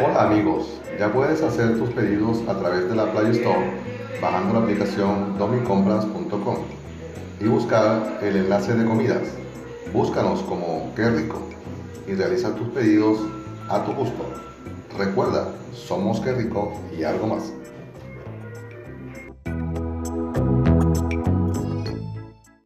Hola amigos, ya puedes hacer tus pedidos a través de la Play Store bajando la aplicación domicompras.com y buscar el enlace de comidas. Búscanos como Qué Rico y realiza tus pedidos a tu gusto. Recuerda, somos Qué Rico y algo más.